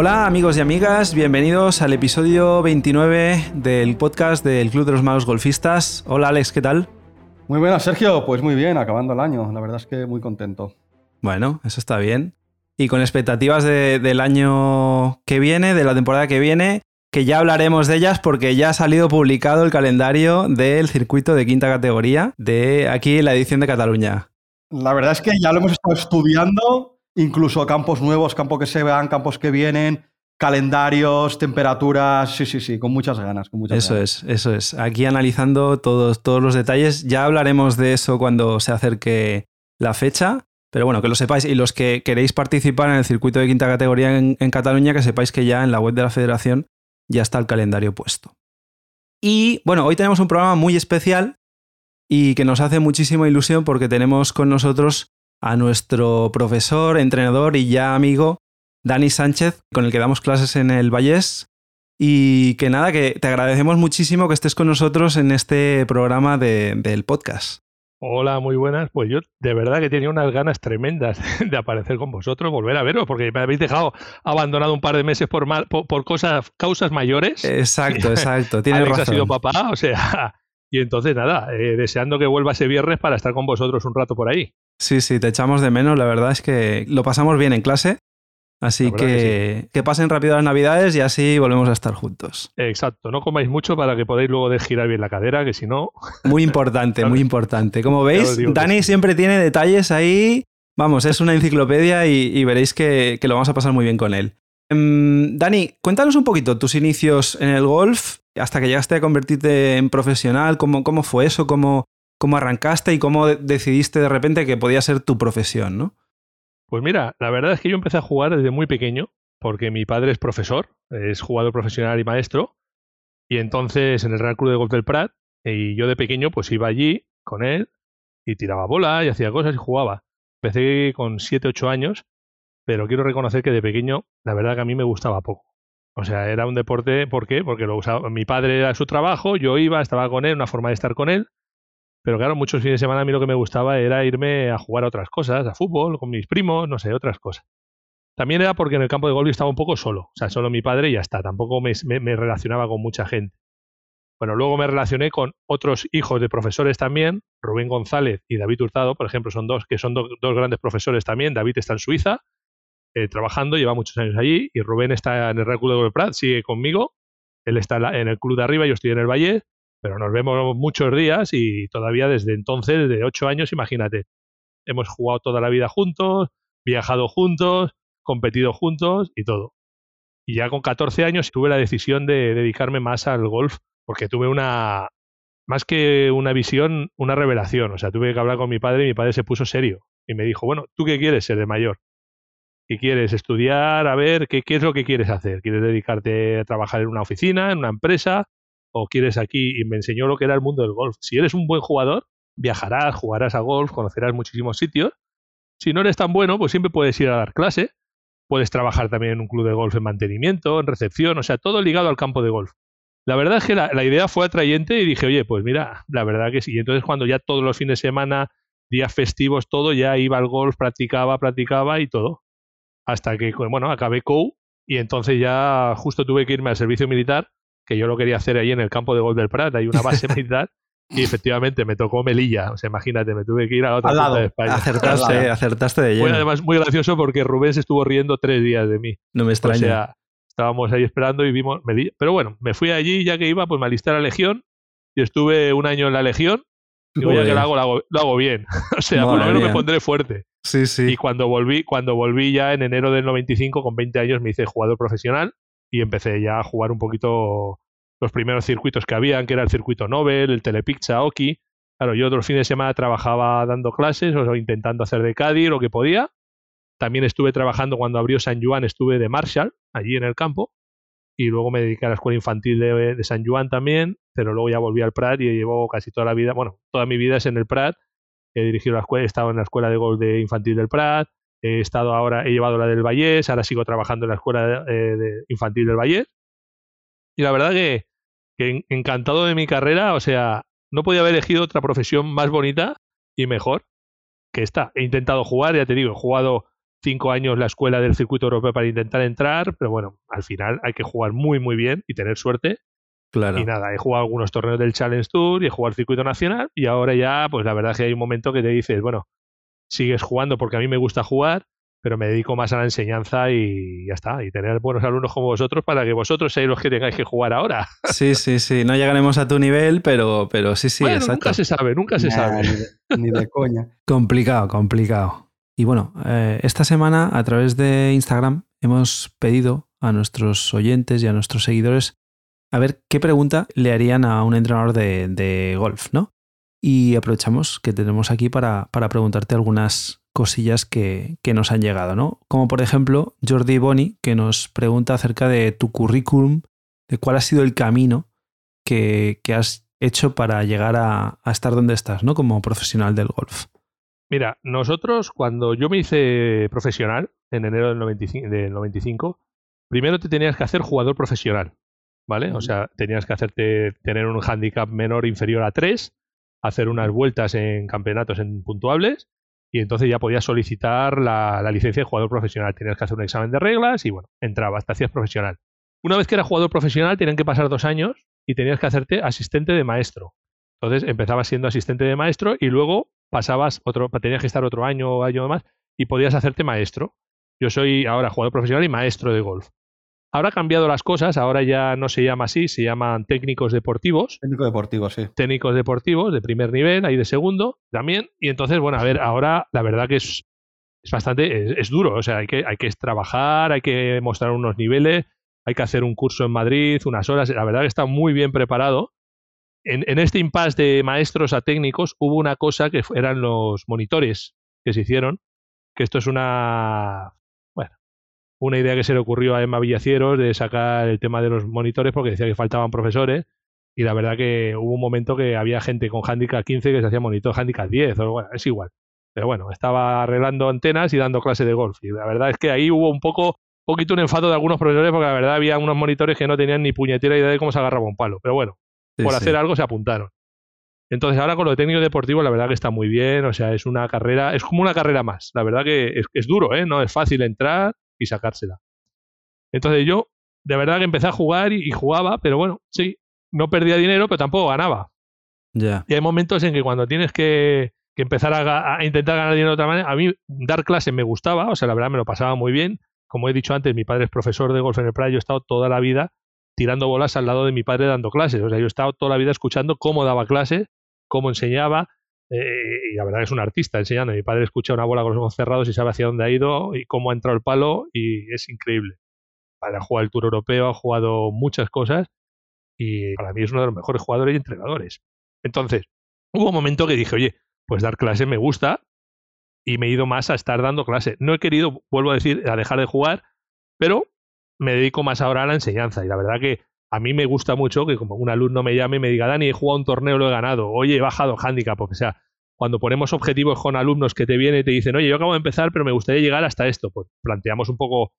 Hola amigos y amigas, bienvenidos al episodio 29 del podcast del Club de los Malos Golfistas. Hola Alex, ¿qué tal? Muy buenas, Sergio. Pues muy bien, acabando el año. La verdad es que muy contento. Bueno, eso está bien. Y con expectativas del año que viene, de la temporada que viene, que ya hablaremos de ellas porque ya ha salido publicado el calendario del circuito de quinta categoría de aquí la edición de Cataluña. La verdad es que ya lo hemos estado estudiando, incluso campos nuevos, campos que se vean, campos que vienen, calendarios, temperaturas, sí, sí, sí, con muchas ganas. Con muchas eso es, eso es. Aquí analizando todos, todos los detalles. Ya hablaremos de eso cuando se acerque la fecha. Pero bueno, que lo sepáis. Y los que queréis participar en el circuito de quinta categoría en, en Cataluña, que sepáis que ya en la web de la federación ya está el calendario puesto. Y bueno, hoy tenemos un programa muy especial y que nos hace muchísima ilusión porque tenemos con nosotros a nuestro profesor, entrenador y ya amigo, Dani Sánchez, con el que damos clases en el Vallés. Y que nada, que te agradecemos muchísimo que estés con nosotros en este programa del podcast. Hola, muy buenas. Pues yo de verdad que tenía unas ganas tremendas de aparecer con vosotros, volver a veros, porque me habéis dejado abandonado un par de meses por, por, cosas, causas mayores. Exacto, exacto. Tienes Alex razón. ha sido papá, o sea. Y entonces nada, eh, deseando que vuelva ese viernes para estar con vosotros un rato por ahí. Sí, sí, te echamos de menos. La verdad es que lo pasamos bien en clase. Así que, que, pasen rápido las navidades y así volvemos a estar juntos. Exacto, no comáis mucho para que podáis luego de girar bien la cadera, que si no... Muy importante, muy importante. Como veis, Dani siempre tiene detalles ahí. Vamos, es una enciclopedia y, y veréis que, que, lo vamos a pasar muy bien con él. Um, Dani, cuéntanos un poquito tus inicios en el golf, hasta que llegaste a convertirte en profesional, cómo, cómo fue eso, cómo, cómo arrancaste y cómo decidiste de repente que podía ser tu profesión, ¿no? Pues mira, la verdad es que yo empecé a jugar desde muy pequeño, porque mi padre es profesor, es jugador profesional y maestro, y entonces en el Real Club de Golf del Prat, y yo de pequeño pues iba allí con él y tiraba bola y hacía cosas y jugaba. Empecé con 7, 8 años, pero quiero reconocer que de pequeño la verdad que a mí me gustaba poco. O sea, era un deporte, ¿por qué? Porque lo usaba, mi padre era su trabajo, yo iba, estaba con él, una forma de estar con él, pero claro, muchos fines de semana a mí lo que me gustaba era irme a jugar a otras cosas, a fútbol, con mis primos, no sé, otras cosas. También era porque en el campo de golf estaba un poco solo, o sea, solo mi padre y ya está, tampoco me, me, relacionaba con mucha gente. Bueno, luego me relacioné con otros hijos de profesores también, Rubén González y David Hurtado, por ejemplo, son dos que son do, dos grandes profesores también. David está en Suiza, eh, trabajando, lleva muchos años allí, y Rubén está en el Real de Golf Prat, sigue conmigo, él está en el club de arriba, yo estoy en el Valle, pero nos vemos muchos días y todavía desde entonces, de ocho años, imagínate, hemos jugado toda la vida juntos, viajado juntos, competido juntos y todo. Y ya con 14 años tuve la decisión de dedicarme más al golf porque tuve una, más que una visión, una revelación. O sea, tuve que hablar con mi padre y mi padre se puso serio y me dijo, bueno, ¿tú qué quieres ser de mayor? ¿Qué quieres? ¿Estudiar? A ver, ¿qué, qué es lo que quieres hacer? ¿Quieres dedicarte a trabajar en una oficina, en una empresa? O quieres aquí y me enseñó lo que era el mundo del golf. Si eres un buen jugador, viajarás, jugarás a golf, conocerás muchísimos sitios. Si no eres tan bueno, pues siempre puedes ir a dar clase, puedes trabajar también en un club de golf en mantenimiento, en recepción, o sea, todo ligado al campo de golf. La verdad es que la, idea fue atrayente y dije, oye, pues mira, la verdad que sí. Y entonces cuando ya todos los fines de semana, días festivos, todo, ya iba al golf, practicaba, practicaba y todo. Hasta que, bueno, acabé COU y entonces ya justo tuve que irme al servicio militar que yo lo quería hacer ahí en el campo de Gol del Prat, hay una base militar, y efectivamente me tocó Melilla. O sea, imagínate, me tuve que ir a la otra Al lado. de España. Acertaste, Al acertaste de lleno. Fue además muy gracioso porque Rubén se estuvo riendo tres días de mí. No me extraña. O sea, estábamos ahí esperando y vimos Melilla. Pero bueno, me fui allí, ya que iba, pues me alisté a la Legión y estuve un año en la Legión. Y ya que lo hago, lo hago, lo hago bien. o sea, Madre por lo menos mía. me pondré fuerte. Sí, sí. Y cuando volví, cuando volví ya en enero del 95, con 20 años, me hice jugador profesional y empecé ya a jugar un poquito los primeros circuitos que habían, que era el circuito Nobel, el Telepizza, Oki. Claro, yo otros fines de semana trabajaba dando clases o intentando hacer de Cádiz lo que podía. También estuve trabajando cuando abrió San Juan, estuve de Marshall, allí en el campo. Y luego me dediqué a la escuela infantil de, San Juan también, pero luego ya volví al Prat y llevo casi toda la vida, bueno, toda mi vida es en el Prat. He dirigido la escuela, he estado en la escuela de golf de infantil del Prat, he estado ahora, he llevado la del Vallés, ahora sigo trabajando en la escuela de, eh, de infantil del Vallés. Y la verdad que, que encantado de mi carrera, o sea, no podía haber elegido otra profesión más bonita y mejor que esta. He intentado jugar, ya te digo, he jugado cinco años la escuela del circuito europeo para intentar entrar, pero bueno, al final hay que jugar muy, muy bien y tener suerte. Claro. Y nada, he jugado algunos torneos del Challenge Tour y he jugado el circuito nacional y ahora ya, pues la verdad es que hay un momento que te dices, bueno, sigues jugando porque a mí me gusta jugar, pero me dedico más a la enseñanza y ya está, y tener buenos alumnos como vosotros para que vosotros seáis los que tengáis que jugar ahora. Sí, sí, sí, no llegaremos a tu nivel, pero, pero sí, sí, bueno, exacto. nunca se sabe, nunca se Nah, sabe. Ni de, ni de coña. Complicado, complicado. Y bueno, eh, esta semana a través de Instagram hemos pedido a nuestros oyentes y a nuestros seguidores a ver qué pregunta le harían a un entrenador de, de golf, ¿no? Y aprovechamos que tenemos aquí para, para preguntarte algunas cosillas que, que nos han llegado, ¿no? Como por ejemplo Jordi Boni, que nos pregunta acerca de tu currículum, de cuál ha sido el camino que, que has hecho para llegar a, a estar donde estás, ¿no? Como profesional del golf. Mira, nosotros cuando yo me hice profesional en enero del 95, del 95, primero te tenías que hacer jugador profesional, ¿vale? O sea, tenías que hacerte tener un handicap menor inferior a 3, hacer unas vueltas en campeonatos en puntuables y entonces ya podías solicitar la, la licencia de jugador profesional. Tenías que hacer un examen de reglas y bueno, entrabas, te hacías profesional. Una vez que eras jugador profesional tenían que pasar dos años y tenías que hacerte asistente de maestro. Entonces empezabas siendo asistente de maestro y luego pasabas otro, tenías que estar otro año o año más y podías hacerte maestro. Yo soy ahora jugador profesional y maestro de golf. Ahora han cambiado las cosas, ahora ya no se llama así, se llaman técnicos deportivos, Técnico deportivo, sí. técnicos deportivos de primer nivel, hay de segundo también. Y entonces, bueno, a ver, ahora la verdad que es, es bastante, es, es duro, o sea, hay que, hay que trabajar, hay que mostrar unos niveles, hay que hacer un curso en Madrid, unas horas, la verdad que está muy bien preparado. En, en este impasse de maestros a técnicos hubo una cosa que eran los monitores que se hicieron, que esto es una, una idea que se le ocurrió a Emma Villacieros de sacar el tema de los monitores porque decía que faltaban profesores y la verdad que hubo un momento que había gente con handicap 15 que se hacía monitor handicap 10 o bueno, es igual. Pero bueno, estaba arreglando antenas y dando clase de golf y la verdad es que ahí hubo un poco poquito un enfado de algunos profesores porque la verdad había unos monitores que no tenían ni puñetera idea de cómo se agarraba un palo. Pero bueno, Sí, por sí. hacer algo se apuntaron. Entonces ahora con lo de técnico deportivo la verdad que está muy bien, o sea, es una carrera, es como una carrera más. La verdad que es, es duro, ¿eh? No es fácil entrar y sacársela. Entonces yo de verdad que empecé a jugar y, y jugaba, pero bueno, sí, no perdía dinero, pero tampoco ganaba. Ya. Y hay momentos en que cuando tienes que, que empezar a, a intentar ganar dinero de otra manera, a mí dar clase me gustaba, o sea, la verdad me lo pasaba muy bien. Como he dicho antes, mi padre es profesor de golf en el Prado, yo he estado toda la vida tirando bolas al lado de mi padre dando clases. O sea, yo he estado toda la vida escuchando cómo daba clases, cómo enseñaba, eh, y la verdad es un artista enseñando. Mi padre escucha una bola con los ojos cerrados y sabe hacia dónde ha ido y cómo ha entrado el palo, y es increíble. Ha jugado el Tour Europeo, ha jugado muchas cosas, y para mí es uno de los mejores jugadores y entrenadores. Entonces, hubo un momento que dije, oye, pues dar clase me gusta y me he ido más a estar dando clase. No he querido, vuelvo a decir, a dejar de jugar, pero me dedico más ahora a la enseñanza. Y la verdad que a mí me gusta mucho que como un alumno me llame y me diga, Dani, he jugado un torneo, lo he ganado. Oye, he bajado handicap, o sea, cuando ponemos objetivos con alumnos que te vienen y te dicen, oye, yo acabo de empezar, pero me gustaría llegar hasta esto, pues planteamos un poco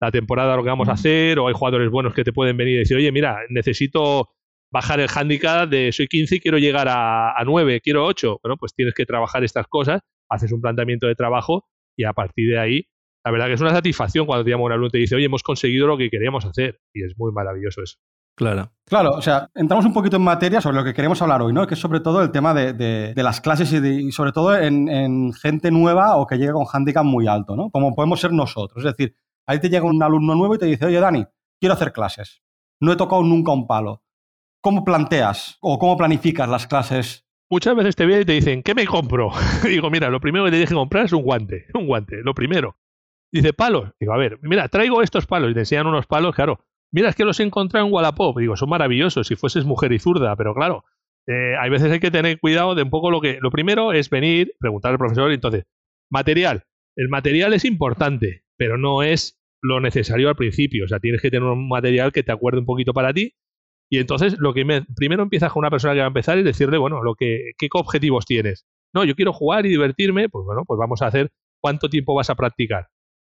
la temporada, lo que vamos a hacer, o hay jugadores buenos que te pueden venir y decir, oye, mira, necesito bajar el handicap de soy 15 y quiero llegar a, a 9, quiero 8. Bueno, pues tienes que trabajar estas cosas, haces un planteamiento de trabajo y a partir de ahí, la verdad que es una satisfacción cuando te llama un alumno y te dice, oye, hemos conseguido lo que queríamos hacer. Y es muy maravilloso eso. Claro. Claro, o sea, entramos un poquito en materia sobre lo que queremos hablar hoy, ¿no? Que es sobre todo el tema de, de- de las clases y, de- y sobre todo en, en gente nueva o que llega con handicap muy alto, ¿no? Como podemos ser nosotros. Es decir, ahí te llega un alumno nuevo y te dice, oye, Dani, quiero hacer clases. No he tocado nunca un palo. ¿Cómo planteas o cómo planificas las clases? Muchas veces te vienen y te dicen, ¿qué me compro? Digo, mira, lo primero que te tienes que comprar es un guante, un guante, lo primero. Dice, palos. Digo, a ver, mira, traigo estos palos y te enseñan unos palos, claro. Mira, es que los he encontrado en Wallapop. Digo, son maravillosos si fueses mujer y zurda, pero claro, eh, hay veces hay que tener cuidado de un poco lo que. Lo primero es venir, preguntar al profesor, entonces, material. El material es importante, pero no es lo necesario al principio. O sea, tienes que tener un material que te acuerde un poquito para ti. Y entonces, lo que me- primero empiezas con una persona que va a empezar y decirle, bueno, lo que, ¿qué objetivos tienes? No, yo quiero jugar y divertirme, pues bueno, pues vamos a hacer cuánto tiempo vas a practicar.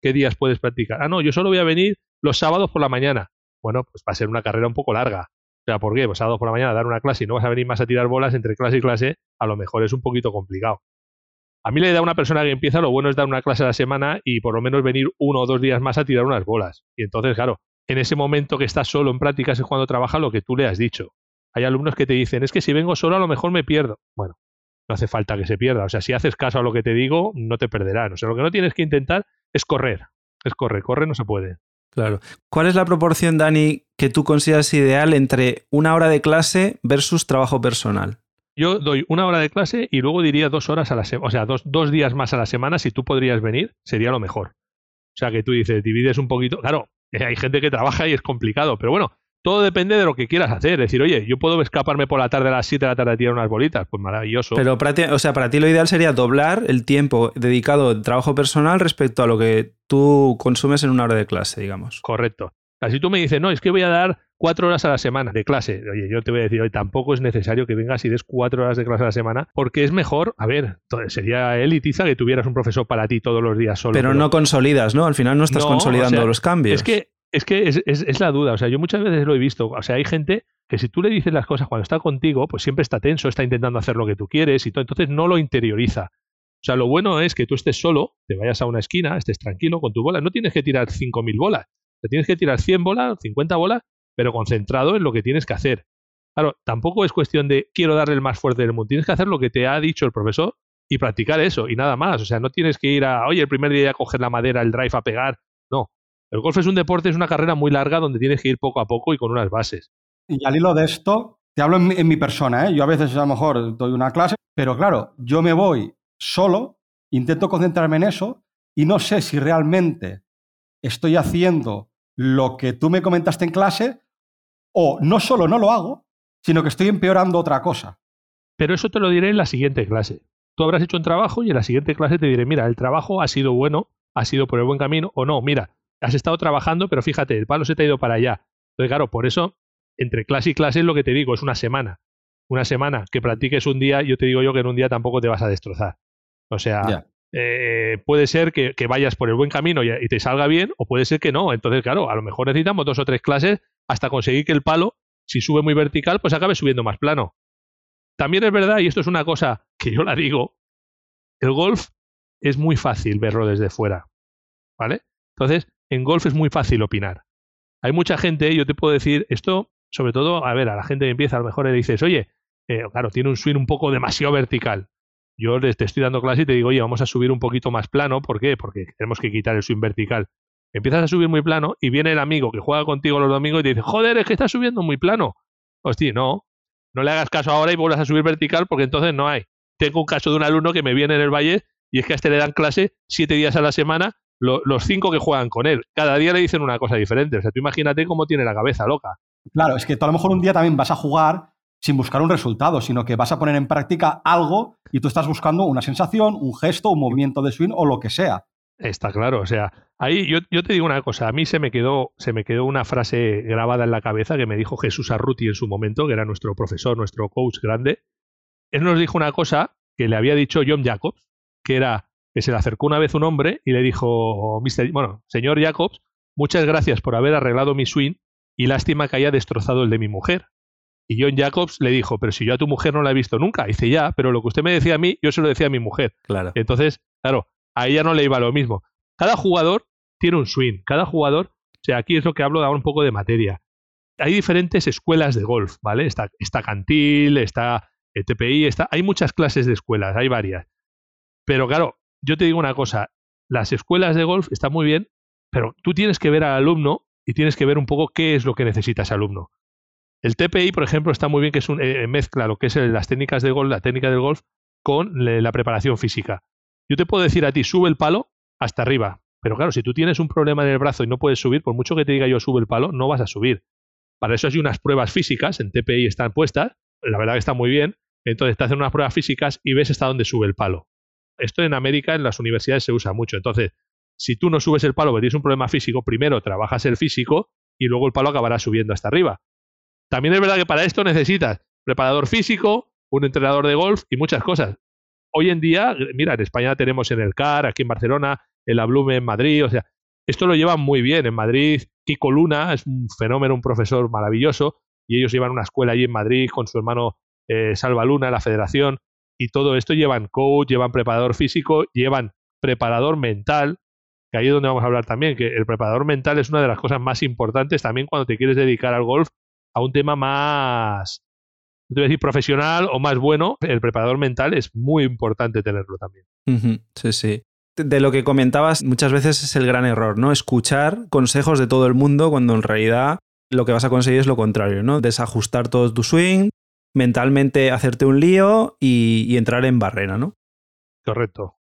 ¿Qué días puedes practicar? Ah, no, yo solo voy a venir los sábados por la mañana. Bueno, pues va a ser una carrera un poco larga. O sea, ¿por qué? Pues sábados por la mañana dar una clase y no vas a venir más a tirar bolas entre clase y clase, a lo mejor es un poquito complicado. A mí le da una persona que empieza, lo bueno es dar una clase a la semana y por lo menos venir uno o dos días más a tirar unas bolas. Y entonces, claro, en ese momento que estás solo en prácticas es cuando trabaja lo que tú le has dicho. Hay alumnos que te dicen, es que si vengo solo a lo mejor me pierdo. Bueno, no hace falta que se pierda. O sea, si haces caso a lo que te digo, no te perderán. O sea, lo que no tienes que intentar es correr. Es correr, correr no se puede. Claro. ¿Cuál es la proporción, Dani, que tú consideras ideal entre una hora de clase versus trabajo personal? Yo doy una hora de clase y luego diría dos horas a la semana, o sea, dos, dos días más a la semana, si tú podrías venir, sería lo mejor. O sea, que tú dices, divides un poquito. Claro, eh, hay gente que trabaja y es complicado, pero bueno, todo depende de lo que quieras hacer. Es decir, oye, yo puedo escaparme por la tarde a las 7 de la tarde a tirar unas bolitas. Pues maravilloso. Pero para ti, o sea, para ti lo ideal sería doblar el tiempo dedicado al trabajo personal respecto a lo que tú consumes en una hora de clase, digamos. Correcto. si tú me dices, no, es que voy a dar cuatro horas a la semana de clase. Oye, yo te voy a decir, hoy tampoco es necesario que vengas y des cuatro horas de clase a la semana, porque es mejor, a ver, sería elitiza que tuvieras un profesor para ti todos los días solo. Pero, no consolidas, ¿no? Al final no estás consolidando los cambios. Es que es que es, la duda. O sea, yo muchas veces lo he visto. O sea, hay gente que si tú le dices las cosas cuando está contigo, pues siempre está tenso, está intentando hacer lo que tú quieres y todo. Entonces no lo interioriza. O sea, lo bueno es que tú estés solo, te vayas a una esquina, estés tranquilo con tu bola. No tienes que tirar 5.000 bolas. Te tienes que tirar 100 bolas, 50 bolas, pero concentrado en lo que tienes que hacer. Claro, tampoco es cuestión de quiero darle el más fuerte del mundo. Tienes que hacer lo que te ha dicho el profesor y practicar eso y nada más. O sea, no tienes que ir a, oye, el primer día a coger la madera, el drive a pegar. El golf es un deporte, es una carrera muy larga donde tienes que ir poco a poco y con unas bases. Y al hilo de esto, te hablo en mi, persona, ¿eh? yo a veces a lo mejor doy una clase, pero claro, yo me voy solo, intento concentrarme en eso y no sé si realmente estoy haciendo lo que tú me comentaste en clase o no solo no lo hago, sino que estoy empeorando otra cosa. Pero eso te lo diré en la siguiente clase. Tú habrás hecho un trabajo y en la siguiente clase te diré, mira, el trabajo ha sido bueno, ha sido por el buen camino o no, mira, has estado trabajando, pero fíjate, el palo se te ha ido para allá. Entonces, claro, por eso, entre clase y clase es lo que te digo, es una semana. Una semana que practiques un día, yo te digo yo que en un día tampoco te vas a destrozar. O sea, eh, puede ser que, vayas por el buen camino y, y, te salga bien, o puede ser que no. Entonces, claro, a lo mejor necesitamos dos o tres clases hasta conseguir que el palo, si sube muy vertical, pues acabe subiendo más plano. También es verdad, y esto es una cosa que yo la digo, el golf es muy fácil verlo desde fuera. ¿Vale? Entonces, en golf es muy fácil opinar. Hay mucha gente, yo te puedo decir, esto, sobre todo, a ver, a la gente que empieza, a lo mejor le dices, oye, eh, claro, tiene un swing un poco demasiado vertical. Yo te estoy dando clase y te digo, oye, vamos a subir un poquito más plano. ¿Por qué? Porque tenemos que quitar el swing vertical. Empiezas a subir muy plano y viene el amigo que juega contigo los domingos y te dice, joder, es que estás subiendo muy plano. Hostia, no, no le hagas caso ahora y vuelvas a subir vertical porque entonces no hay. Tengo un caso de un alumno que me viene en el valle y es que a este le dan clase siete días a la semana los cinco que juegan con él. Cada día le dicen una cosa diferente. O sea, tú imagínate cómo tiene la cabeza loca. Claro, es que tú a lo mejor un día también vas a jugar sin buscar un resultado, sino que vas a poner en práctica algo y tú estás buscando una sensación, un gesto, un movimiento de swing o lo que sea. Está claro, o sea, ahí yo, yo, te digo una cosa, a mí se me, quedó, se me quedó una frase grabada en la cabeza que me dijo Jesús Arruti en su momento, que era nuestro profesor, nuestro coach grande. Él nos dijo una cosa que le había dicho John Jacobs, que era, que se le acercó una vez un hombre y le dijo, bueno, señor Jacobs, muchas gracias por haber arreglado mi swing y lástima que haya destrozado el de mi mujer. Y John Jacobs le dijo, pero si yo a tu mujer no la he visto nunca. dice, ya, pero lo que usted me decía a mí, yo se lo decía a mi mujer. Claro. Entonces, claro, a ella no le iba lo mismo. Cada jugador tiene un swing, cada jugador, o sea, aquí es lo que hablo de ahora un poco de materia. Hay diferentes escuelas de golf, ¿vale? Está, está Cantil, está TPI, está, hay muchas clases de escuelas, hay varias. Pero claro, yo te digo una cosa, las escuelas de golf están muy bien, pero tú tienes que ver al alumno y tienes que ver un poco qué es lo que necesita ese alumno. El TPI, por ejemplo, está muy bien que es un, eh, mezcla lo que es las técnicas de golf, la técnica del golf, con la preparación física. Yo te puedo decir a ti, sube el palo hasta arriba, pero claro, si tú tienes un problema en el brazo y no puedes subir, por mucho que te diga yo sube el palo, no vas a subir. Para eso hay unas pruebas físicas, en TPI están puestas, la verdad que está muy bien, entonces te hacen unas pruebas físicas y ves hasta dónde sube el palo. Esto en América, en las universidades, se usa mucho. Entonces, si tú no subes el palo porque tienes un problema físico, primero trabajas el físico y luego el palo acabará subiendo hasta arriba. También es verdad que para esto necesitas preparador físico, un entrenador de golf y muchas cosas. Hoy en día, mira, en España tenemos en el CAR, aquí en Barcelona, en la Blume en Madrid, o sea, esto lo llevan muy bien. En Madrid, Kiko Luna es un fenómeno, un profesor maravilloso, y ellos llevan una escuela allí en Madrid con su hermano eh, Salva Luna, la federación. Y todo esto llevan coach, llevan preparador físico, llevan preparador mental, que ahí es donde vamos a hablar también, que el preparador mental es una de las cosas más importantes también cuando te quieres dedicar al golf a un tema más, no te voy a decir profesional o más bueno, el preparador mental es muy importante tenerlo también. Sí, sí. De lo que comentabas, muchas veces es el gran error, ¿no? Escuchar consejos de todo el mundo cuando en realidad lo que vas a conseguir es lo contrario, ¿no? Desajustar todo tu swing, mentalmente hacerte un lío y, entrar en barrera, ¿no? Correcto.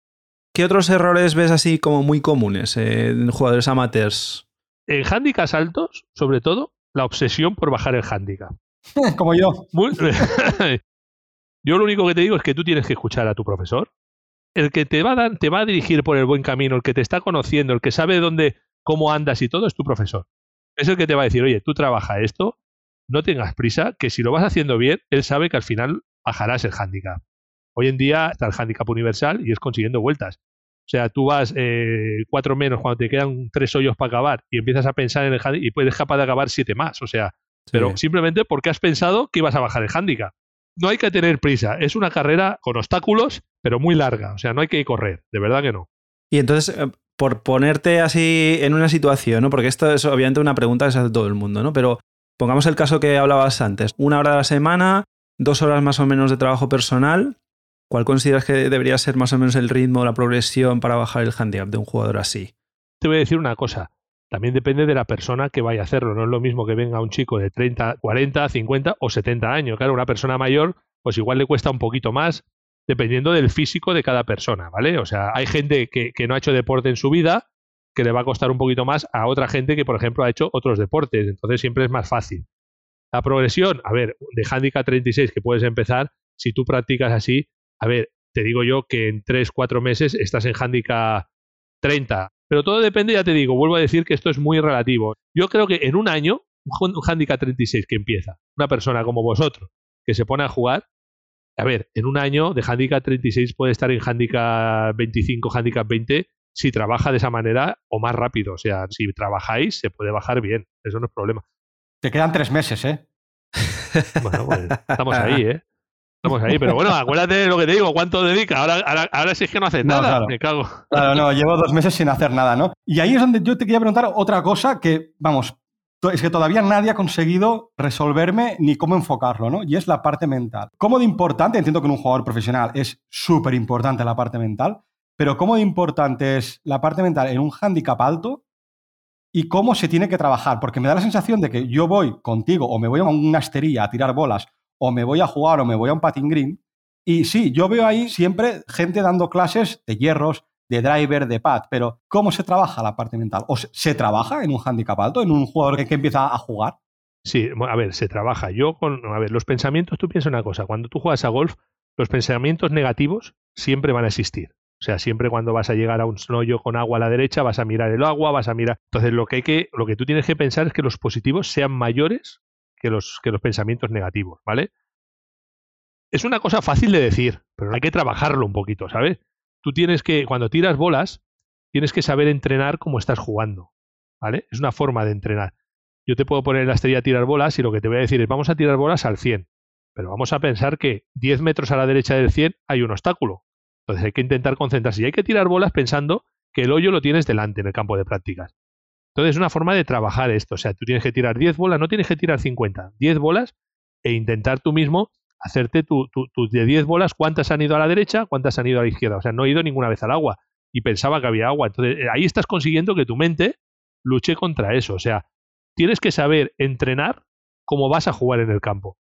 ¿Qué otros errores ves así como muy comunes en jugadores amateurs? En handicaps altos, sobre todo, la obsesión por bajar el handicap. como yo. yo lo único que te digo es que tú tienes que escuchar a tu profesor. El que te va, a te va a dirigir por el buen camino, el que te está conociendo, el que sabe dónde, cómo andas y todo, es tu profesor. Es el que te va a decir, oye, tú trabaja esto, no tengas prisa, que si lo vas haciendo bien, él sabe que al final bajarás el handicap. Hoy en día está el handicap universal y es consiguiendo vueltas. O sea, tú vas eh, cuatro menos cuando te quedan tres hoyos para acabar y empiezas a pensar en el handicap y puedes capaz de acabar siete más. O sea, pero simplemente porque has pensado que ibas a bajar el handicap. No hay que tener prisa. Es una carrera con obstáculos, pero muy larga. O sea, no hay que correr. De verdad que no. Y entonces, eh, por ponerte así en una situación, ¿no? Porque esto es obviamente una pregunta que se hace todo el mundo, ¿no? Pero Pongamos el caso que hablabas antes, una hora a la semana, dos horas más o menos de trabajo personal. ¿Cuál consideras que debería ser más o menos el ritmo, la progresión para bajar el handicap de un jugador así? Te voy a decir una cosa, también depende de la persona que vaya a hacerlo. No es lo mismo que venga un chico de 30, 40, 50 o 70 años. Claro, una persona mayor, pues igual le cuesta un poquito más, dependiendo del físico de cada persona, ¿vale? O sea, hay gente que, que no ha hecho deporte en su vida que le va a costar un poquito más a otra gente que, por ejemplo, ha hecho otros deportes. Entonces siempre es más fácil. La progresión, a ver, de handicap 36 que puedes empezar, si tú practicas así, a ver, te digo yo que en 3, 4 meses estás en handicap 30. Pero todo depende, ya te digo, vuelvo a decir que esto es muy relativo. Yo creo que en un año, un handicap 36 que empieza, una persona como vosotros, que se pone a jugar, a ver, en un año de handicap 36 puede estar en handicap 25, handicap 20 si trabaja de esa manera o más rápido. O sea, si trabajáis, se puede bajar bien. Eso no es problema. Te quedan tres meses, ¿eh? Bueno, pues estamos ahí, ¿eh? Estamos ahí, pero bueno, acuérdate de lo que te digo, ¿cuánto dedica? Ahora, ahora, sí es que no haces nada, claro. me cago. Claro, no, llevo dos meses sin hacer nada, ¿no? Y ahí es donde yo te quería preguntar otra cosa que, vamos, es que todavía nadie ha conseguido resolverme ni cómo enfocarlo, ¿no? Y es la parte mental. ¿Cómo de importante? Entiendo que en un jugador profesional es súper importante la parte mental, pero cómo importante es la parte mental en un handicap alto y cómo se tiene que trabajar, porque me da la sensación de que yo voy contigo o me voy a una esterilla a tirar bolas o me voy a jugar o me voy a un patin green y sí, yo veo ahí siempre gente dando clases de hierros, de driver, de pad, pero ¿cómo se trabaja la parte mental? ¿O se, trabaja en un handicap alto, en un jugador que, que, empieza a jugar? Sí, a ver, se trabaja. Yo con, a ver, los pensamientos, tú piensas una cosa, cuando tú juegas a golf, los pensamientos negativos siempre van a existir. O sea, siempre cuando vas a llegar a un hoyo con agua a la derecha, vas a mirar el agua, vas a mirar. Entonces, lo que hay que, lo que tú tienes que pensar es que los positivos sean mayores que los, que los pensamientos negativos, ¿vale? Es una cosa fácil de decir, pero hay que trabajarlo un poquito, ¿sabes? Tú tienes que, cuando tiras bolas, tienes que saber entrenar como estás jugando, ¿vale? Es una forma de entrenar. Yo te puedo poner en la estrella a tirar bolas y lo que te voy a decir es, vamos a tirar bolas al 100, pero vamos a pensar que 10 metros a la derecha del 100 hay un obstáculo. Entonces hay que intentar concentrarse y hay que tirar bolas pensando que el hoyo lo tienes delante en el campo de prácticas. Entonces es una forma de trabajar esto. O sea, tú tienes que tirar 10 bolas, no tienes que tirar 50, 10 bolas e intentar tú mismo hacerte tus tu, de 10 bolas, cuántas han ido a la derecha, cuántas han ido a la izquierda. O sea, no he ido ninguna vez al agua y pensaba que había agua. Entonces eh, ahí estás consiguiendo que tu mente luche contra eso. O sea, tienes que saber entrenar cómo vas a jugar en el campo.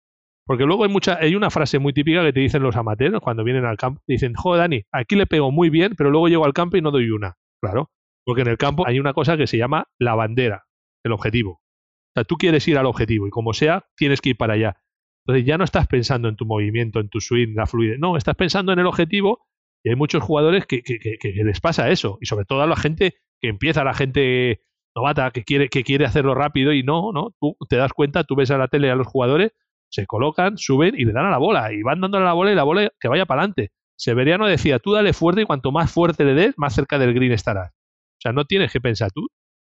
Porque luego hay mucha, hay una frase muy típica que te dicen los amateurs cuando vienen al campo. Dicen, joder, Dani, aquí le pego muy bien, pero luego llego al campo y no doy una. Claro, porque en el campo hay una cosa que se llama la bandera, el objetivo. O sea, tú quieres ir al objetivo y como sea, tienes que ir para allá. Entonces ya no estás pensando en tu movimiento, en tu swing, la fluidez. No, estás pensando en el objetivo y hay muchos jugadores que, que, que, les pasa eso. Y sobre todo a la gente que empieza, la gente novata, que quiere, que quiere hacerlo rápido y no, no. Tú te das cuenta, tú ves a la tele a los jugadores se colocan, suben y le dan a la bola. Y van dándole a la bola y la bola que vaya para adelante. Severiano decía, tú dale fuerte y cuanto más fuerte le des, más cerca del green estarás. O sea, no tienes que pensar tú.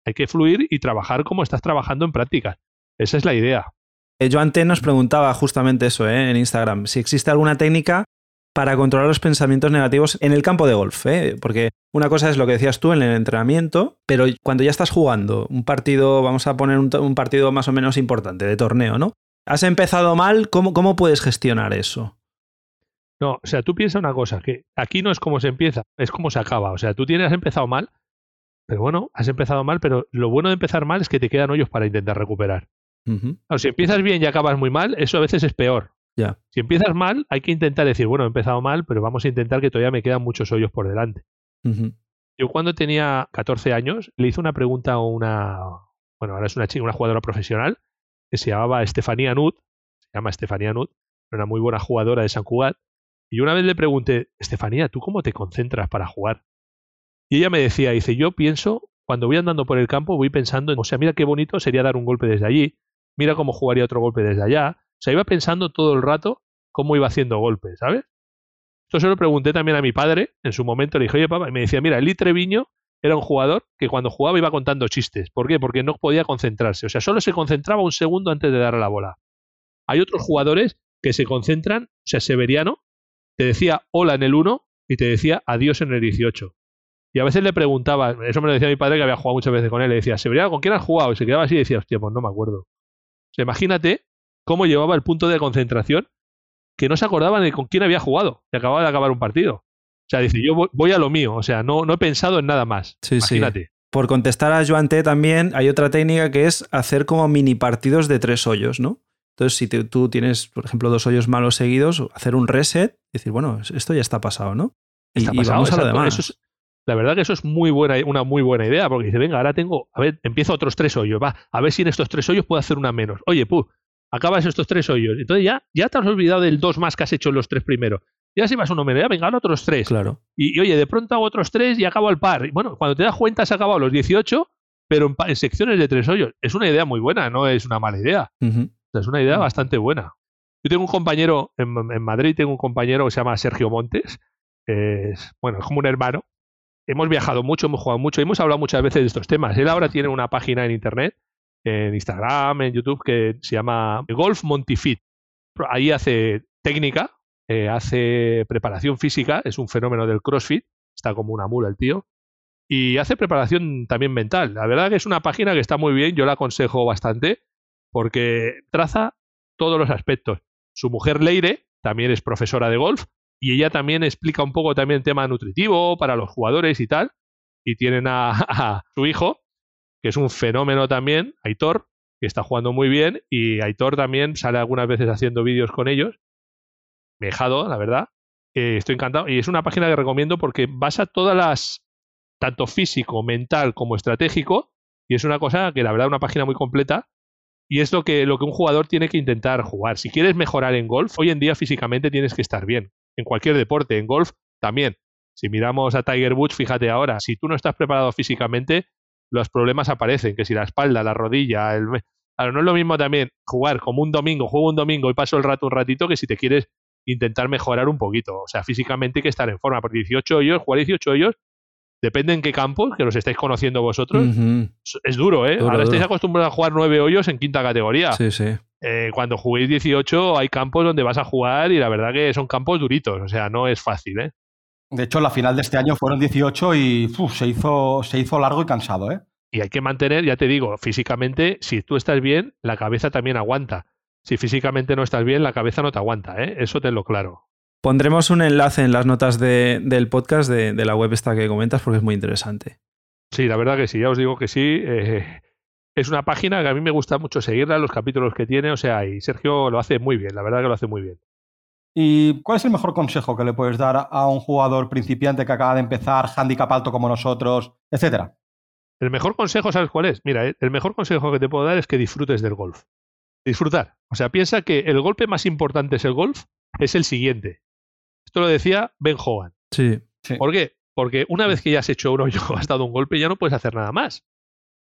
Hay que fluir y trabajar como estás trabajando en práctica. Esa es la idea. Eh, Joan T nos preguntaba justamente eso ¿eh? en Instagram, si existe alguna técnica para controlar los pensamientos negativos en el campo de golf, ¿eh? porque una cosa es lo que decías tú en el entrenamiento, pero cuando ya estás jugando un partido, vamos a poner un, partido más o menos importante de torneo, ¿no? Has empezado mal, ¿cómo, cómo puedes gestionar eso? No, o sea, tú piensas una cosa, que aquí no es como se empieza, es como se acaba. O sea, tú tienes, has empezado mal, pero bueno, has empezado mal, pero lo bueno de empezar mal es que te quedan hoyos para intentar recuperar. si empiezas bien y acabas muy mal, eso a veces es peor. Ya. Si empiezas mal, hay que intentar decir, bueno, he empezado mal, pero vamos a intentar que todavía me quedan muchos hoyos por delante. Yo cuando tenía 14 años le hice una pregunta a una, bueno, ahora es una chica, una jugadora profesional que se llamaba Estefanía Nut, se llama Estefanía Nut, una muy buena jugadora de San Cugat, y una vez le pregunté, Estefanía, ¿tú cómo te concentras para jugar? Y ella me decía, dice, yo pienso, cuando voy andando por el campo, voy pensando, en, o sea, mira qué bonito sería dar un golpe desde allí, mira cómo jugaría otro golpe desde allá. O sea, iba pensando todo el rato cómo iba haciendo golpes, ¿sabes? Esto se lo pregunté también a mi padre en su momento, le dije, oye papá, y me decía, mira, Eli Treviño era un jugador que cuando jugaba iba contando chistes. ¿Por qué? Porque no podía concentrarse. O sea, solo se concentraba un segundo antes de darle la bola. Hay otros jugadores que se concentran, o sea, Severiano te decía hola en el 1 y te decía adiós en el 18. Y a veces le preguntaba, eso me lo decía mi padre que había jugado muchas veces con él, le decía, Severiano, ¿con quién has jugado? Y se quedaba así y decía, hostia, pues no me acuerdo. O sea, imagínate cómo llevaba el punto de concentración que no se acordaba de con quién había jugado y acababa de acabar un partido. O sea, dice, yo voy a lo mío, o sea, no, no he pensado en nada más. Sí, Imagínate. Sí. Por contestar a Joan T también hay otra técnica que es hacer como mini partidos de tres hoyos, ¿no? Entonces, si tú tienes, por ejemplo, dos hoyos malos seguidos, hacer un reset y decir, bueno, esto ya está pasado, ¿no? Y, vamos a lo demás. la verdad que eso es muy buena, una muy buena idea, porque dice, venga, ahora tengo, a ver, empiezo otros tres hoyos, va, a ver si en estos tres hoyos puedo hacer una menos. Oye, pu, acabas estos tres hoyos. Entonces ya, ya te has olvidado del dos más que has hecho en los tres primeros. Ya si vas uno ya venga, otros tres. Claro. Y, oye, de pronto hago otros tres y acabo al par. Y bueno, cuando te das cuenta has acabado los 18, pero en, secciones de tres hoyos. Es una idea muy buena, no es una mala idea es una idea bastante buena. Yo tengo un compañero en, Madrid, tengo un compañero que se llama Sergio Montes. es, bueno, es como un hermano. Hemos viajado mucho, hemos jugado mucho, hemos hablado muchas veces de estos temas. Él ahora tiene una página en internet, en Instagram, en YouTube, que se llama Golf Montifit. Ahí hace técnica, eh, hace preparación física, es un fenómeno del CrossFit, está como una mula el tío. Y hace preparación también mental. La verdad que es una página que está muy bien, yo la aconsejo bastante porque traza todos los aspectos. Su mujer Leire también es profesora de golf y ella también explica un poco también tema nutritivo para los jugadores y tal. Y tienen a, su hijo, que es un fenómeno también, Aitor, que está jugando muy bien y Aitor también sale algunas veces haciendo vídeos con ellos. Me dejado, la verdad. Estoy encantado. Y es una página que recomiendo porque basa todas las, tanto físico, mental como estratégico. Y es una cosa que la verdad una página muy completa y es lo que, lo que un jugador tiene que intentar jugar. Si quieres mejorar en golf, hoy en día físicamente tienes que estar bien. En cualquier deporte, en golf también. Si miramos a Tiger Woods, fíjate ahora, si tú no estás preparado físicamente, los problemas aparecen, que si la espalda, la rodilla, el... No es lo mismo también jugar como un domingo, juego un domingo y paso el rato un ratito que si te quieres intentar mejorar un poquito. O sea, físicamente hay que estar en forma, porque 18 hoyos, jugar 18 hoyos depende en qué campo, que los estáis conociendo vosotros, es duro, ¿eh? Ahora estáis acostumbrados a jugar nueve hoyos en quinta categoría. Sí, sí. Eh, cuando juguéis 18 hay campos donde vas a jugar y la verdad que son campos duritos, o sea, no es fácil, ¿eh? De hecho, la final de este año fueron 18 y se, hizo, se hizo largo y cansado, ¿eh? Y hay que mantener, ya te digo, físicamente, si tú estás bien, la cabeza también aguanta. Si físicamente no estás bien, la cabeza no te aguanta, ¿eh? Eso tenlo claro. Pondremos un enlace en las notas del podcast de, la web esta que comentas porque es muy interesante. Sí, la verdad que sí, ya os digo que sí. Eh, es una página que a mí me gusta mucho seguirla, los capítulos que tiene, o sea, y Sergio lo hace muy bien, la verdad que lo hace muy bien. ¿Y cuál es el mejor consejo que le puedes dar a un jugador principiante que acaba de empezar, handicap alto como nosotros, etcétera? El mejor consejo, ¿sabes cuál es? Mira, eh, el mejor consejo que te puedo dar es que disfrutes del golf. Disfrutar. O sea, piensa que el golpe más importante es el golf, es el siguiente. Esto lo decía Ben Hogan. Sí, ¿Por qué? Porque una vez que ya has hecho un hoyo, has dado un golpe, ya no puedes hacer nada más.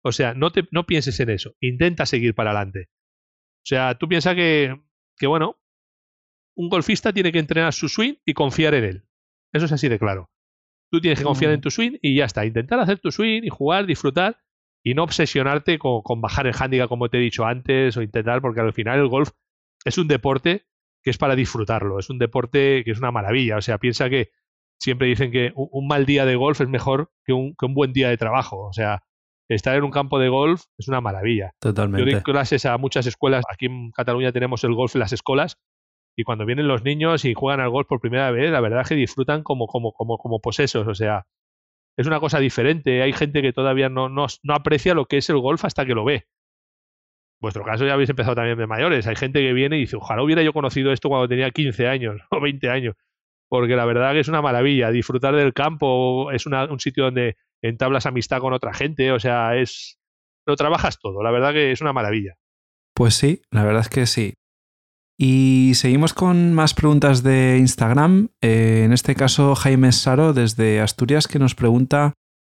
O sea, no, te, no pienses en eso. Intenta seguir para adelante. O sea, tú piensas que, que, bueno, un golfista tiene que entrenar su swing y confiar en él. Eso es así de claro. Tú tienes que confiar en mm. tu swing y ya está. Intentar hacer tu swing y jugar, disfrutar y no obsesionarte con, con bajar el handicap como te he dicho antes o intentar, porque al final el golf es un deporte que es para disfrutarlo. Es un deporte que es una maravilla. O sea, piensa que siempre dicen que un, mal día de golf es mejor que un, que un buen día de trabajo. O sea, estar en un campo de golf es una maravilla. Totalmente. Yo doy clases a muchas escuelas. Aquí en Cataluña tenemos el golf en las escuelas. Y cuando vienen los niños y juegan al golf por primera vez, la verdad es que disfrutan como, como, como, como posesos. O sea, es una cosa diferente. Hay gente que todavía no, no, aprecia lo que es el golf hasta que lo ve vuestro caso ya habéis empezado también de mayores. Hay gente que viene y dice, ojalá hubiera yo conocido esto cuando tenía 15 años o 20 años. Porque la verdad que es una maravilla. Disfrutar del campo es un sitio donde entablas amistad con otra gente. O sea, es. Lo trabajas todo. La verdad que es una maravilla. Pues sí, la verdad es que sí. Y seguimos con más preguntas de Instagram. Eh, en este caso, Jaime Saro, desde Asturias, que nos pregunta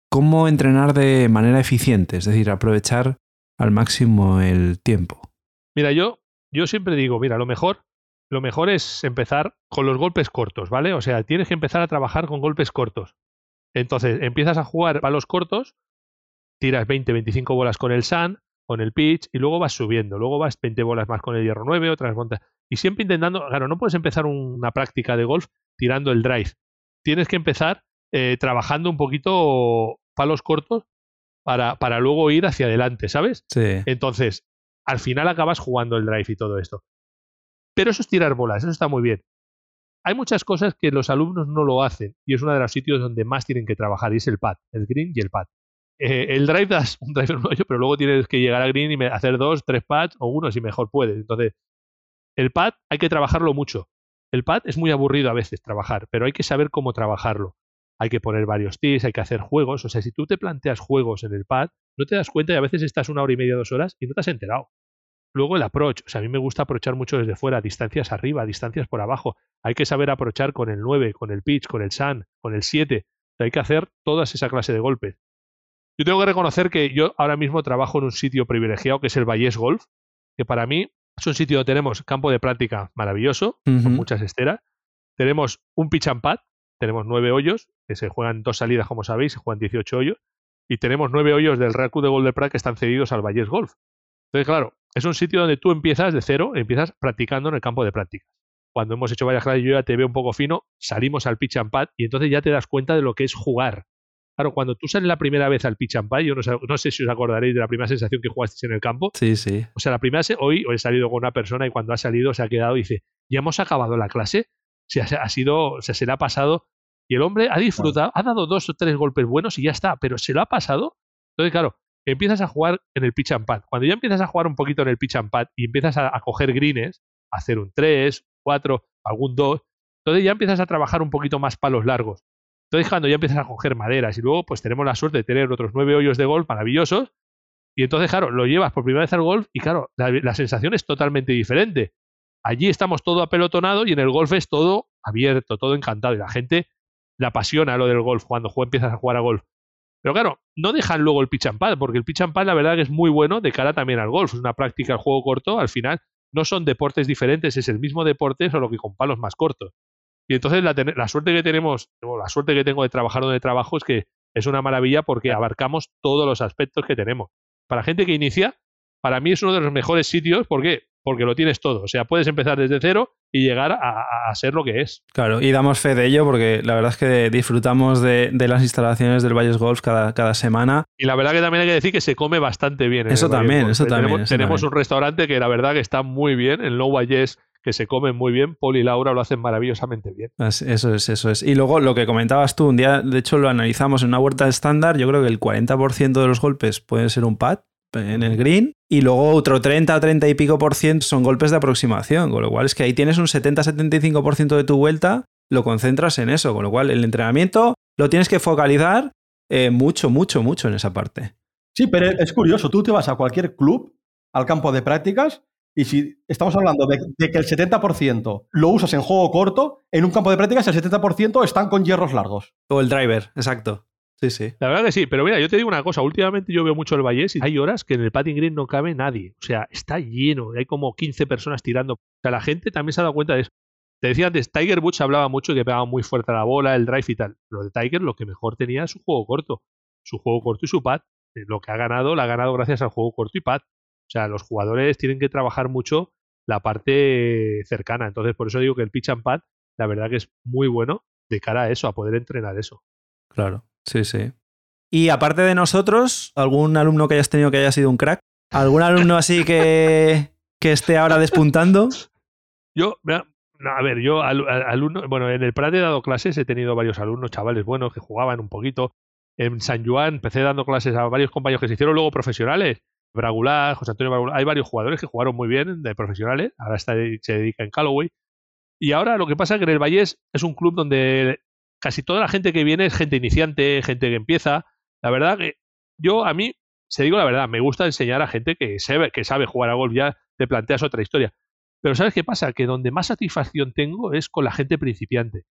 cómo entrenar de manera eficiente, es decir, aprovechar al máximo el tiempo. Mira, yo, yo siempre digo, mira, lo mejor, lo mejor es empezar con los golpes cortos, ¿vale? O sea, tienes que empezar a trabajar con golpes cortos. Entonces, empiezas a jugar palos cortos, tiras 20, 25 bolas con el sun, con el pitch, y luego vas subiendo. Luego vas 20 bolas más con el hierro 9, otras montas. Y siempre intentando, claro, no puedes empezar una práctica de golf tirando el drive. Tienes que empezar eh, trabajando un poquito palos cortos para, para luego ir hacia adelante, ¿sabes? Sí. Entonces, al final acabas jugando el drive y todo esto. Pero eso es tirar bolas, eso está muy bien. Hay muchas cosas que los alumnos no lo hacen y es uno de los sitios donde más tienen que trabajar y es el pad, el green y el pad. Eh, el drive das un drive en un hoyo, pero luego tienes que llegar al green y hacer dos, tres pads o uno si mejor puedes. Entonces, el pad hay que trabajarlo mucho. El pad es muy aburrido a veces trabajar, pero hay que saber cómo trabajarlo hay que poner varios tips, hay que hacer juegos. O sea, si tú te planteas juegos en el pad, no te das cuenta y a veces estás una hora y media, dos horas y no te has enterado. Luego el approach, o sea, a mí me gusta aprovechar mucho desde fuera, distancias arriba, distancias por abajo. Hay que saber aprovechar con el 9, con el pitch, con el sun, con el 7. hay que hacer todas esa clase de golpes. Yo tengo que reconocer que yo ahora mismo trabajo en un sitio privilegiado que es el Vallés Golf, que para mí es un sitio donde tenemos campo de práctica maravilloso, con muchas esteras. Tenemos un pitch and pad, tenemos nueve hoyos, que se juegan dos salidas, como sabéis, se juegan 18 hoyos, y tenemos nueve hoyos del Real Club de Golf de Pratt que están cedidos al Vallés Golf. Entonces, claro, es un sitio donde tú empiezas de cero, empiezas practicando en el campo de prácticas. Cuando hemos hecho varias clases, yo ya te veo un poco fino, salimos al pitch and pad y entonces ya te das cuenta de lo que es jugar. Claro, cuando tú sales la primera vez al pitch and pad, yo no sé, no sé si os acordaréis de la primera sensación que jugasteis en el campo. Sí, sí. O sea, la primera, hoy he salido con una persona y cuando ha salido se ha quedado y dice, ya hemos acabado la clase. O sea, ha sido, o sea, se le ha pasado y el hombre ha disfrutado, ha dado dos o tres golpes buenos y ya está, pero se lo ha pasado. Entonces, claro, empiezas a jugar en el pitch and pad. Cuando ya empiezas a jugar un poquito en el pitch and pad y empiezas a, coger greens, a hacer un 3, 4, algún 2, entonces ya empiezas a trabajar un poquito más palos largos. Entonces, cuando ya empiezas a coger maderas y luego, pues tenemos la suerte de tener otros nueve hoyos de golf maravillosos. Y entonces, claro, lo llevas por primera vez al golf y, claro, la, la sensación es totalmente diferente. Allí estamos todo apelotonado y en el golf es todo abierto, todo encantado. Y la gente le apasiona lo del golf cuando empiezas a jugar a golf. Pero claro, no dejan luego el pitch and pad, porque el pitch and pad la verdad que es muy bueno de cara también al golf. Es una práctica al juego corto, al final no son deportes diferentes, es el mismo deporte, solo que con palos más cortos. Y entonces la, la suerte que tenemos, o la suerte que tengo de trabajar donde trabajo es que es una maravilla porque abarcamos todos los aspectos que tenemos. Para gente que inicia, para mí es uno de los mejores sitios. ¿Por qué? porque lo tienes todo. O sea, puedes empezar desde cero y llegar a, ser lo que es. Claro, y damos fe de ello porque la verdad es que disfrutamos de, las instalaciones del Valles Golf cada, cada, semana. Y la verdad que también hay que decir que se come bastante bien. eso también, eso también. Tenemos, un restaurante que la verdad que está muy bien, el No Valles que se come muy bien. Paul y Laura lo hacen maravillosamente bien. Eso es, eso es. Y luego lo que comentabas tú, un día, de hecho, lo analizamos en una huerta estándar. Yo creo que el 40% de los golpes pueden ser un pad en el green y luego otro 30 o 30 y pico por ciento son golpes de aproximación, con lo cual es que ahí tienes un 70-75% de tu vuelta, lo concentras en eso, con lo cual el entrenamiento lo tienes que focalizar eh, mucho, mucho, mucho en esa parte. Sí, pero es curioso, tú te vas a cualquier club, al campo de prácticas, y si estamos hablando de, de que el 70% lo usas en juego corto, en un campo de prácticas el 70% están con hierros largos. O el driver, exacto. Sí, sí. La verdad que sí, pero mira, yo te digo una cosa, últimamente yo veo mucho el Vallés y hay horas que en el patting green no cabe nadie. O sea, está lleno, hay como 15 personas tirando. O sea, la gente también se ha dado cuenta de eso. Te decía antes, Tiger Woods hablaba mucho que pegaba muy fuerte a la bola, el drive y tal. Lo de Tiger lo que mejor tenía es su juego corto. Su juego corto y su pad. Eh, lo que ha ganado, lo ha ganado gracias al juego corto y pad. O sea, los jugadores tienen que trabajar mucho la parte cercana. Entonces, por eso digo que el pitch and pad, la verdad que es muy bueno de cara a eso, a poder entrenar eso. Claro, sí, sí. Y aparte de nosotros, ¿algún alumno que hayas tenido que haya sido un crack? ¿Algún alumno así que, que esté ahora despuntando? Yo, a ver, yo alumno, bueno, en el Prat he dado clases, he tenido varios alumnos, chavales buenos que jugaban un poquito. En San Juan empecé dando clases a varios compañeros que se hicieron luego profesionales. Bragular, José Antonio Bragular, hay varios jugadores que jugaron muy bien de profesionales, ahora está, se dedica en Callaway. Y ahora lo que pasa es que en el Vallés es un club donde casi toda la gente que viene es gente iniciante, gente que empieza. La verdad que yo a mí, se digo la verdad, me gusta enseñar a gente que sabe, que sabe jugar a golf, ya te planteas otra historia. Pero ¿sabes qué pasa? Que donde más satisfacción tengo es con la gente principiante.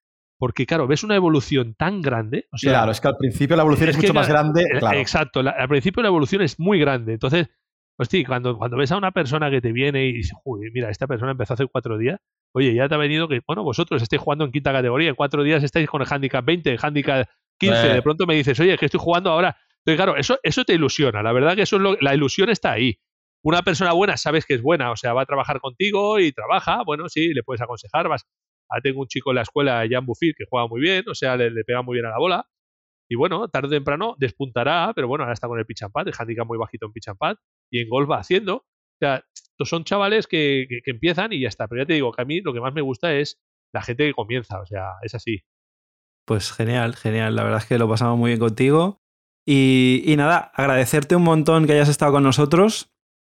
Porque, claro, ves una evolución tan grande. O sea, claro, es que al principio la evolución es, mucho más grande. Eh, claro. Exacto, al principio la evolución es muy grande. Entonces, hostia, cuando, cuando ves a una persona que te viene y dices, mira, esta persona empezó hace cuatro días, oye, ya te ha venido que, bueno, vosotros estáis jugando en quinta categoría, en cuatro días estáis con el handicap 20, el handicap 15, de pronto me dices, oye, que estoy jugando ahora. Entonces, claro, eso, eso te ilusiona. La verdad que eso es lo, la ilusión está ahí. Una persona buena sabes que es buena, o sea, va a trabajar contigo y trabaja, bueno, sí, le puedes aconsejar, vas Ahora tengo un chico en la escuela, Jan Buffil, que juega muy bien, o sea, le, pega muy bien a la bola. Y bueno, tarde o temprano despuntará, pero bueno, ahora está con el pitch and pad, el handicap muy bajito en pitch and pad, y en golf va haciendo. O sea, estos son chavales que, que, empiezan y ya está. Pero ya te digo que a mí lo que más me gusta es la gente que comienza, o sea, es así. Pues genial, genial. La verdad es que lo pasamos muy bien contigo. Y, y, nada, agradecerte un montón que hayas estado con nosotros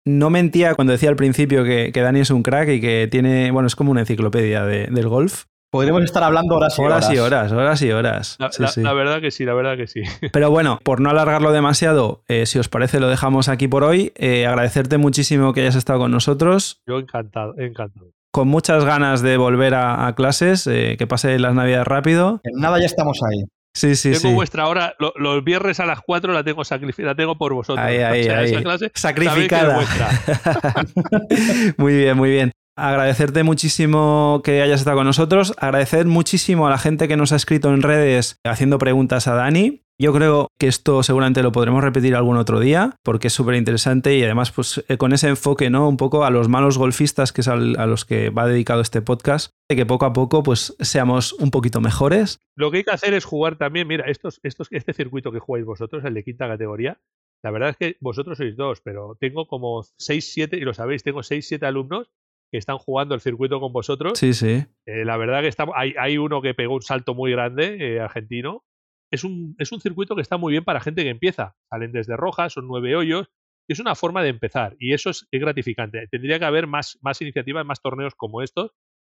no mentía cuando decía al principio que, Dani es un crack y que tiene, bueno, es como una enciclopedia del golf. Podríamos estar hablando horas y horas. Horas y horas, horas y horas. La, verdad que sí, la verdad que sí. Pero bueno, por no alargarlo demasiado, eh, si os parece, lo dejamos aquí por hoy. Eh, agradecerte muchísimo que hayas estado con nosotros. Yo encantado, encantado. Con muchas ganas de volver a, clases, eh, que pase las navidades rápido. En nada ya estamos ahí. Sí, sí, tengo vuestra hora, los viernes a las 4 la tengo la tengo por vosotros. Ahí, ahí, ahí. Sacrificada. muy bien, muy bien. Agradecerte muchísimo que hayas estado con nosotros. Agradecer muchísimo a la gente que nos ha escrito en redes haciendo preguntas a Dani. Yo creo que esto seguramente lo podremos repetir algún otro día, porque es súper interesante y además pues, eh, con ese enfoque, ¿no? Un poco a los malos golfistas, que es a los que va dedicado este podcast, de que poco a poco pues seamos un poquito mejores. Lo que hay que hacer es jugar también, mira, estos, estos, este circuito que jugáis vosotros, el de quinta categoría, la verdad es que vosotros sois dos, pero tengo como 6, 7, y lo sabéis, tengo 6, 7 alumnos que están jugando el circuito con vosotros. Sí, sí. Eh, la verdad que está, hay, hay, uno que pegó un salto muy grande, eh, argentino, es un, es un circuito que está muy bien para gente que empieza. Salen desde Rojas, son nueve hoyos, y es una forma de empezar, y eso es, gratificante. Tendría que haber más, más iniciativas, más torneos como estos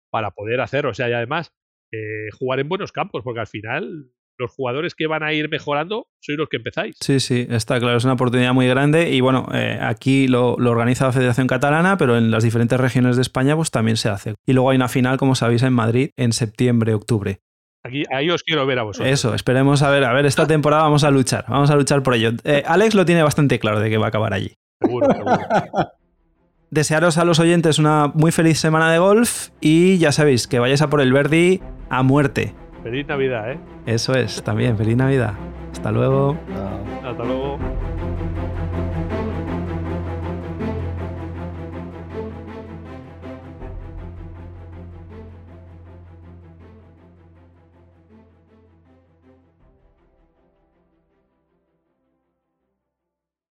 para poder hacer, o sea, y además eh, jugar en buenos campos, porque al final los jugadores que van a ir mejorando sois los que empezáis. Sí, sí, está claro, es una oportunidad muy grande y bueno, eh, aquí lo, lo, organiza la Federación Catalana, pero en las diferentes regiones de España pues también se hace. Y luego hay una final, como sabéis, en Madrid en septiembre, octubre. Aquí, ahí os quiero ver a vosotros. Eso, esperemos a ver, a ver, esta temporada vamos a luchar, vamos a luchar por ello. Eh, Alex lo tiene bastante claro de que va a acabar allí. Seguro, seguro. Desearos a los oyentes una muy feliz semana de golf y ya sabéis que vayáis a por el Verdi a muerte. Feliz Navidad, ¿eh? Eso es, también, feliz Navidad. Hasta luego. Hasta luego.